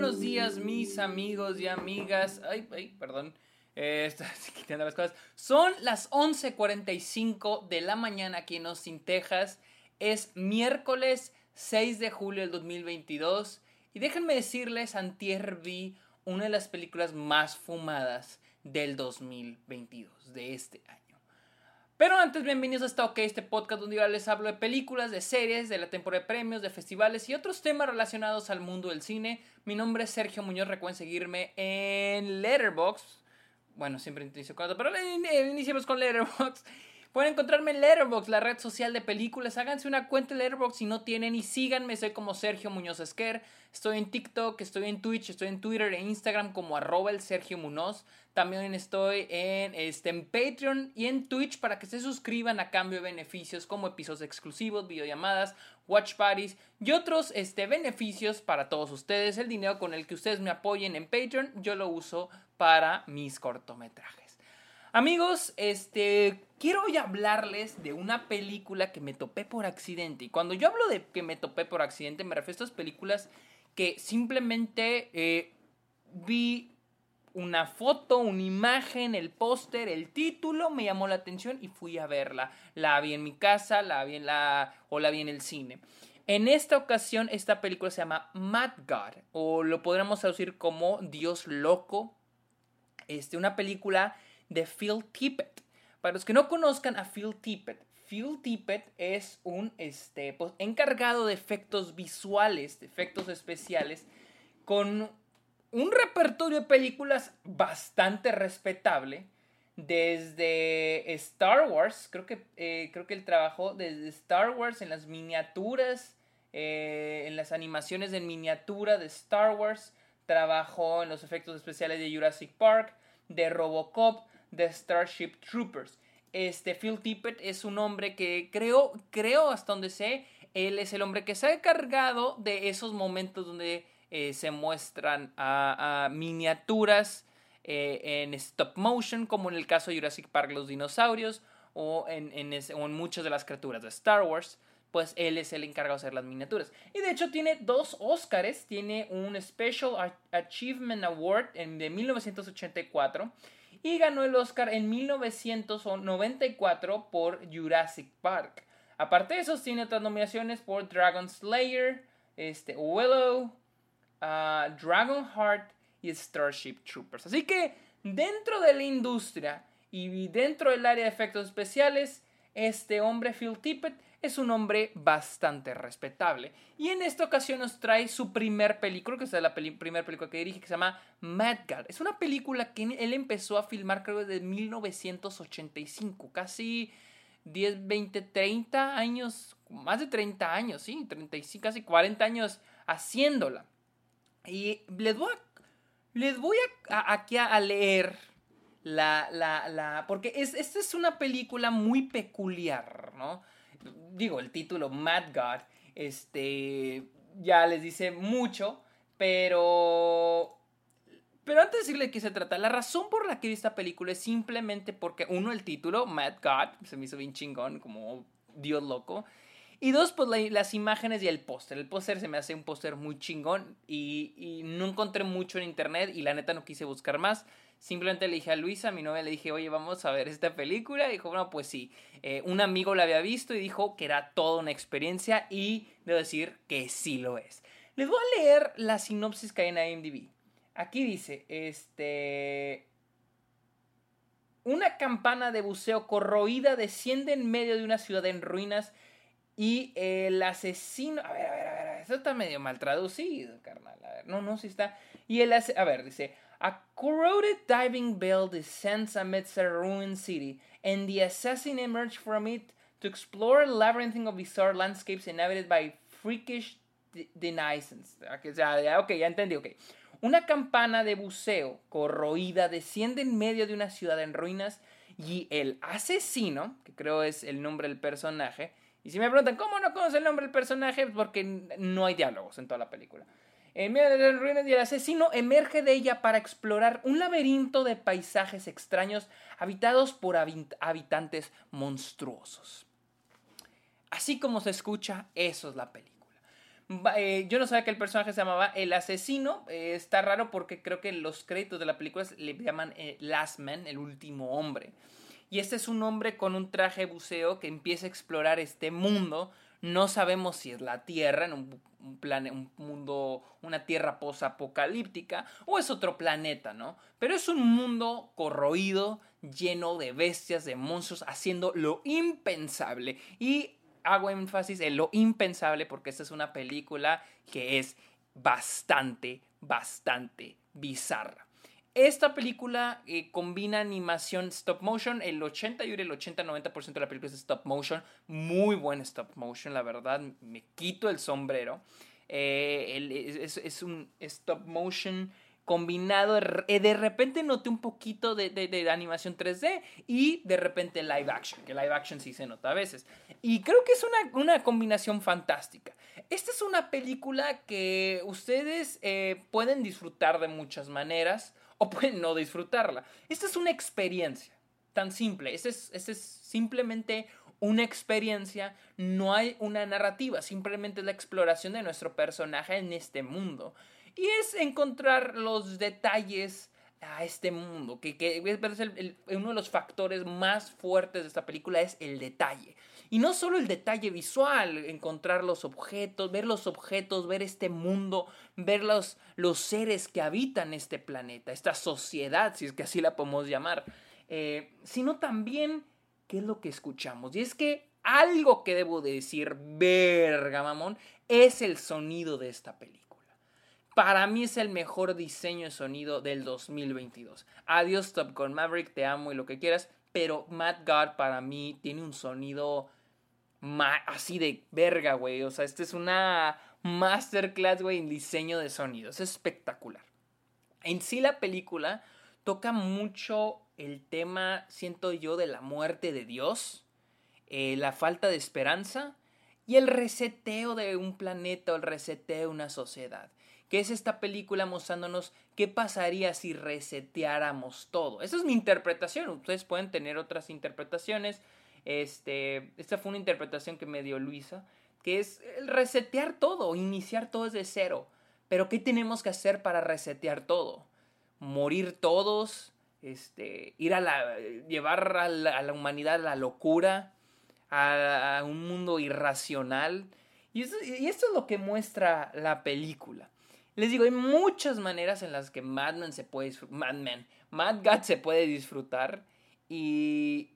buenos días, mis amigos y amigas. Ay, ay, perdón. Eh, quitando las cosas. Son las 11:45 de la mañana aquí en Austin, Texas. Es miércoles 6 de julio del 2022. Y déjenme decirles, antier vi una de las películas más fumadas del 2022, de este año. Pero antes, bienvenidos a esta OK, este podcast donde yo les hablo de películas, de series, de la temporada de premios, de festivales y otros temas relacionados al mundo del cine. Mi nombre es Sergio Muñoz, recuerden seguirme en Letterboxd. Bueno, siempre inicio con pero iniciemos con Letterboxd. Pueden encontrarme en Letterboxd, la red social de películas. Háganse una cuenta en Letterboxd si no tienen y síganme. Soy como Sergio Muñoz Esquer. Estoy en TikTok, estoy en Twitch, estoy en Twitter e Instagram como arroba el Sergio Munoz. También estoy en, este, en Patreon y en Twitch para que se suscriban a cambio de beneficios como episodios exclusivos, videollamadas, watch parties y otros este, beneficios para todos ustedes. El dinero con el que ustedes me apoyen en Patreon yo lo uso para mis cortometrajes. Amigos, este, quiero hoy hablarles de una película que me topé por accidente. Y cuando yo hablo de que me topé por accidente, me refiero a estas películas que simplemente eh, vi una foto, una imagen, el póster, el título, me llamó la atención y fui a verla. La vi en mi casa, la vi en la, o la vi en el cine. En esta ocasión, esta película se llama Mad God, o lo podríamos traducir como Dios Loco. Este, una película de Phil Tippett. Para los que no conozcan a Phil Tippett, Phil Tippett es un este, pues, encargado de efectos visuales, de efectos especiales, con un repertorio de películas bastante respetable. Desde Star Wars, creo que, eh, creo que él trabajó desde Star Wars en las miniaturas, eh, en las animaciones en miniatura de Star Wars, trabajó en los efectos especiales de Jurassic Park, de Robocop, de Starship Troopers. Este Phil Tippett es un hombre que creo, creo hasta donde sé, él es el hombre que se ha encargado de esos momentos donde eh, se muestran a, miniaturas eh, en stop motion, como en el caso de Jurassic Park los dinosaurios, o en, en muchas de las criaturas de Star Wars pues él es el encargado de hacer las miniaturas. Y de hecho tiene dos Oscars, tiene un Special Achievement Award en, de 1984 y ganó el Oscar en 1994 por Jurassic Park. Aparte de eso, tiene otras nominaciones por Dragon Slayer, este, Willow, uh, Dragon Heart y Starship Troopers. Así que dentro de la industria y dentro del área de efectos especiales, este hombre Phil Tippett es un hombre bastante respetable. Y en esta ocasión nos trae su primer película, que es la primera película que dirige, que se llama Mad God. Es una película que él empezó a filmar creo desde 1985, casi 10, 20, 30 años, más de 30 años, sí, 35, casi 40 años haciéndola. Y les voy a, les voy a, aquí a leer la, la, la, porque es, esta es una película muy peculiar, ¿no? Digo, el título Mad God, este, ya les dice mucho, pero... Pero antes de decirle de qué se trata, la razón por la que vi esta película es simplemente porque, uno, el título, Mad God, se me hizo bien chingón, como Dios loco. Y dos, pues las imágenes y el póster. El póster se me hace un póster muy chingón y, y, no encontré mucho en internet y la neta no quise buscar más. Simplemente le dije a Luisa, mi novia, le dije, oye, vamos a ver esta película. Y dijo, bueno, pues sí. Eh, un amigo la había visto y dijo que era toda una experiencia y debo decir que sí lo es. Les voy a leer la sinopsis que hay en IMDb. Aquí dice, este... Una campana de buceo corroída desciende en medio de una ciudad en ruinas y el asesino... A ver, a ver, a ver, eso está medio mal traducido, carnal. A ver, no, no, sí está... Y el A ver, dice... A corroded diving bell descends amidst a ruined city, and the assassin emerges from it to explore a labyrinth of bizarre landscapes inhabited by freakish denizens. Ya, ok, ya entendí, ok. Una campana de buceo corroída desciende en medio de una ciudad en ruinas y el asesino, que creo es el nombre del personaje, y si me preguntan, ¿cómo no conoce el nombre del personaje? Porque no hay diálogos en toda la película. En medio de las ruinas y el asesino emerge de ella para explorar un laberinto de paisajes extraños habitados por habitantes monstruosos. Así como se escucha, eso es la película. eh, yo no sabía que el personaje se llamaba El Asesino. Eh, está raro porque creo que los créditos de la película le llaman eh, Last Man, el último hombre. Y este es un hombre con un traje buceo que empieza a explorar este mundo. No sabemos si es la Tierra, en un, un mundo, una Tierra posapocalíptica, o es otro planeta, ¿no? Pero es un mundo corroído, lleno de bestias, de monstruos, haciendo lo impensable. Y hago énfasis en lo impensable porque esta es una película que es bastante, bastante bizarra. Esta película eh, combina animación stop motion. El 80 y el 80-90% de la película es stop motion. Muy buen stop motion, la verdad. Me quito el sombrero. Eh, es, un stop motion combinado, eh, de repente noté un poquito de, animación 3D y de repente live action, que live action sí se nota a veces. Y creo que es una, combinación fantástica. Esta es una película que ustedes pueden disfrutar de muchas maneras o pueden no disfrutarla. Esta es una experiencia tan simple. Esta es, es simplemente una experiencia, no hay una narrativa, simplemente es la exploración de nuestro personaje en este mundo. Y es encontrar los detalles a este mundo, que, que uno de los factores más fuertes de esta película es el detalle. Y no solo el detalle visual, encontrar los objetos, ver los objetos, ver este mundo, ver los, los seres que habitan este planeta, esta sociedad, si es que así la podemos llamar, eh, sino también qué es lo que escuchamos. Y es que algo que debo decir, verga, mamón, es el sonido de esta película. Para mí es el mejor diseño de sonido del 2022. Adiós Top Gun Maverick, te amo y lo que quieras, pero Matt God para mí tiene un sonido así de verga, güey. O sea, esta es una masterclass, güey, en diseño de sonido. Es espectacular. En sí la película toca mucho el tema, siento yo, de la muerte de Dios, eh, la falta de esperanza y el reseteo de un planeta o el reseteo de una sociedad que es esta película mostrándonos qué pasaría si reseteáramos todo. Esa es mi interpretación, ustedes pueden tener otras interpretaciones. Este, esta fue una interpretación que me dio Luisa, que es resetear todo, iniciar todo desde cero. Pero ¿qué tenemos que hacer para resetear todo? Morir todos, este, ir a la, llevar a la, humanidad a la locura, a, un mundo irracional. Y y esto es lo que muestra la película. Les digo, hay muchas maneras en las que Mad Men se puede Mad Men, Mad God se puede disfrutar. Y,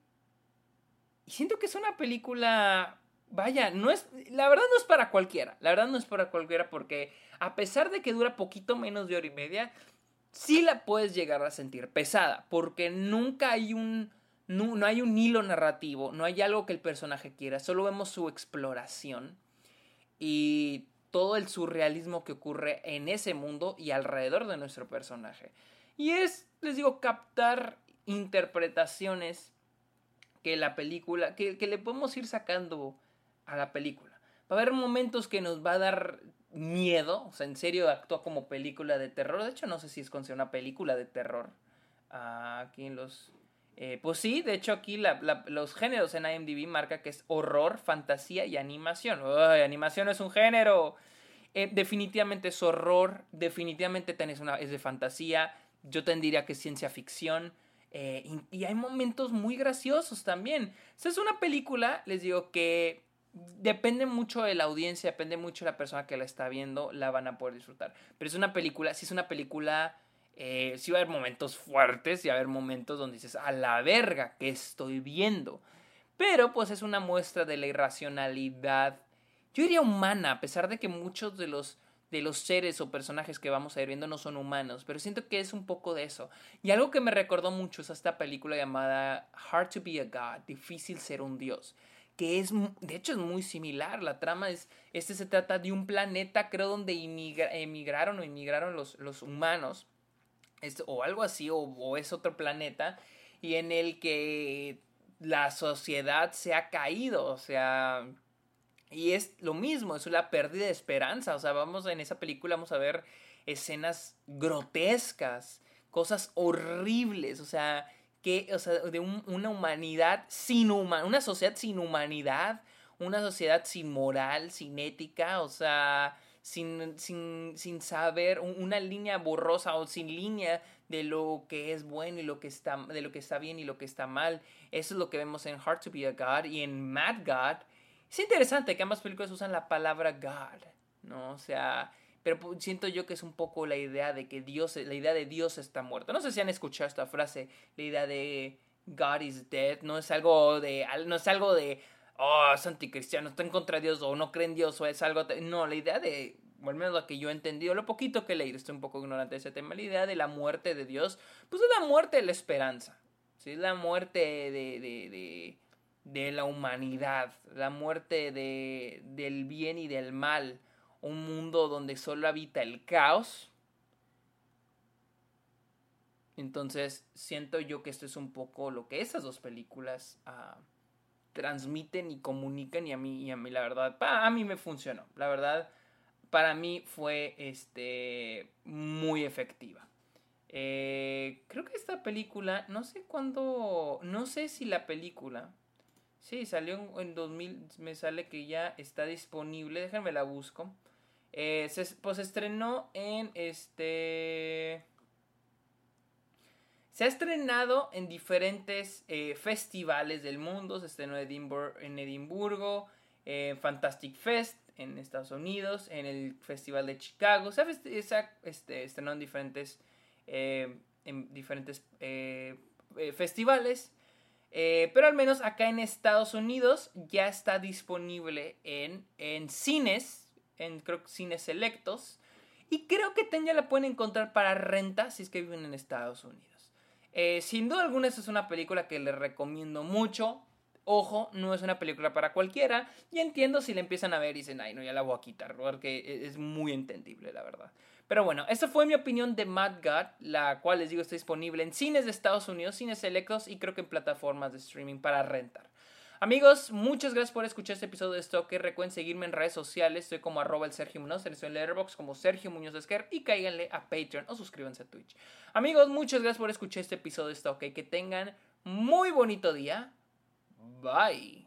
y siento que es una película. Vaya, no es. La verdad no es para cualquiera. La verdad no es para cualquiera porque a pesar de que dura poquito menos de hora y media, sí la puedes llegar a sentir pesada. Porque nunca hay un. No, no hay un hilo narrativo, no hay algo que el personaje quiera, solo vemos su exploración. Y todo el surrealismo que ocurre en ese mundo y alrededor de nuestro personaje. Y es, les digo, captar interpretaciones que la película, que, le podemos ir sacando a la película. Va a haber momentos que nos va a dar miedo, o sea, en serio actúa como película de terror. De hecho, no sé si es considerada una película de terror. aquí en los... Eh, pues sí, de hecho aquí los géneros en IMDb marca que es horror, fantasía y animación. Uy, animación es un género. Eh, definitivamente es horror, definitivamente tenés una, es de fantasía. Yo tendría que es ciencia ficción. Eh, y, hay momentos muy graciosos también. Es una película, les digo, que depende mucho de la audiencia, depende mucho de la persona que la está viendo, la van a poder disfrutar. Pero es una película, si es una película eh, sí va a haber momentos fuertes y va a haber momentos donde dices, a la verga, ¿qué estoy viendo? Pero pues es una muestra de la irracionalidad, yo diría humana, a pesar de que muchos de los, de los seres o personajes que vamos a ir viendo no son humanos, pero siento que es un poco de eso. Y algo que me recordó mucho es esta película llamada Hard to be a God, difícil ser un dios que es, de hecho es muy similar, la trama es, este se trata de un planeta, creo, donde emigraron o inmigraron los, los humanos o algo así, o, es otro planeta, y en el que la sociedad se ha caído, o sea, y es lo mismo, es la pérdida de esperanza, o sea, vamos en esa película, vamos a ver escenas grotescas, cosas horribles, o sea, que, o sea, de una humanidad sin humanidad, una sociedad sin humanidad, una sociedad sin moral, sin ética, o sea, sin, sin, sin saber, una línea borrosa o sin línea de lo que es bueno y lo que está, de lo que está bien y lo que está mal. Eso es lo que vemos en Hard to be a God y en Mad God. Es interesante que ambas películas usan la palabra God, ¿no? O sea, pero siento yo que es un poco la idea de que Dios, la idea de Dios está muerto. No sé si han escuchado esta frase, la idea de God is dead, no es algo de, no es algo de, oh, es anticristiano, está en contra de Dios o no cree en Dios o es algo, no, la idea de, o al menos lo que yo he entendido, lo poquito que leído, estoy un poco ignorante de ese tema, la idea de la muerte de Dios, pues es la muerte de la esperanza, ¿sí? es la muerte de, de, de, de la humanidad, la muerte de, del bien y del mal, un mundo donde solo habita el caos. Entonces siento yo que esto es un poco lo que esas dos películas ah, transmiten y comunican y a mí, y a mí la verdad, a mí me funcionó. La verdad, para mí fue este, muy efectiva. Eh, creo que esta película, no sé cuándo, no sé si la película, sí, salió en 2000, me sale que ya está disponible, déjenme la busco. Eh, se, pues estrenó en este... Se ha estrenado en diferentes eh, festivales del mundo. Se estrenó en Edimburgo, en Fantastic Fest en Estados Unidos, en el Festival de Chicago. Se ha este, estrenó en diferentes, eh, en diferentes festivales. pero al menos acá en Estados Unidos ya está disponible en, en cines en creo, cines selectos. Y creo que ya la pueden encontrar para renta si es que viven en Estados Unidos. Eh, sin duda alguna, esta es una película que les recomiendo mucho. Ojo, no es una película para cualquiera. Y entiendo si la empiezan a ver y dicen, ay, no, ya la voy a quitar. Porque e-, es muy entendible, la verdad. Pero bueno, esta fue mi opinión de Mad God, la cual les digo está disponible en cines de Estados Unidos, cines selectos y creo que en plataformas de streaming para rentar. Amigos, muchas gracias por escuchar este episodio de Stoker. Recuerden seguirme en redes sociales. Estoy como arroba el Sergio Muñoz. Estoy en Letterboxd como Sergio Muñoz Esquer. Y cáiganle a Patreon o suscríbanse a Twitch. Amigos, muchas gracias por escuchar este episodio de Stoker. Que tengan muy bonito día. Bye.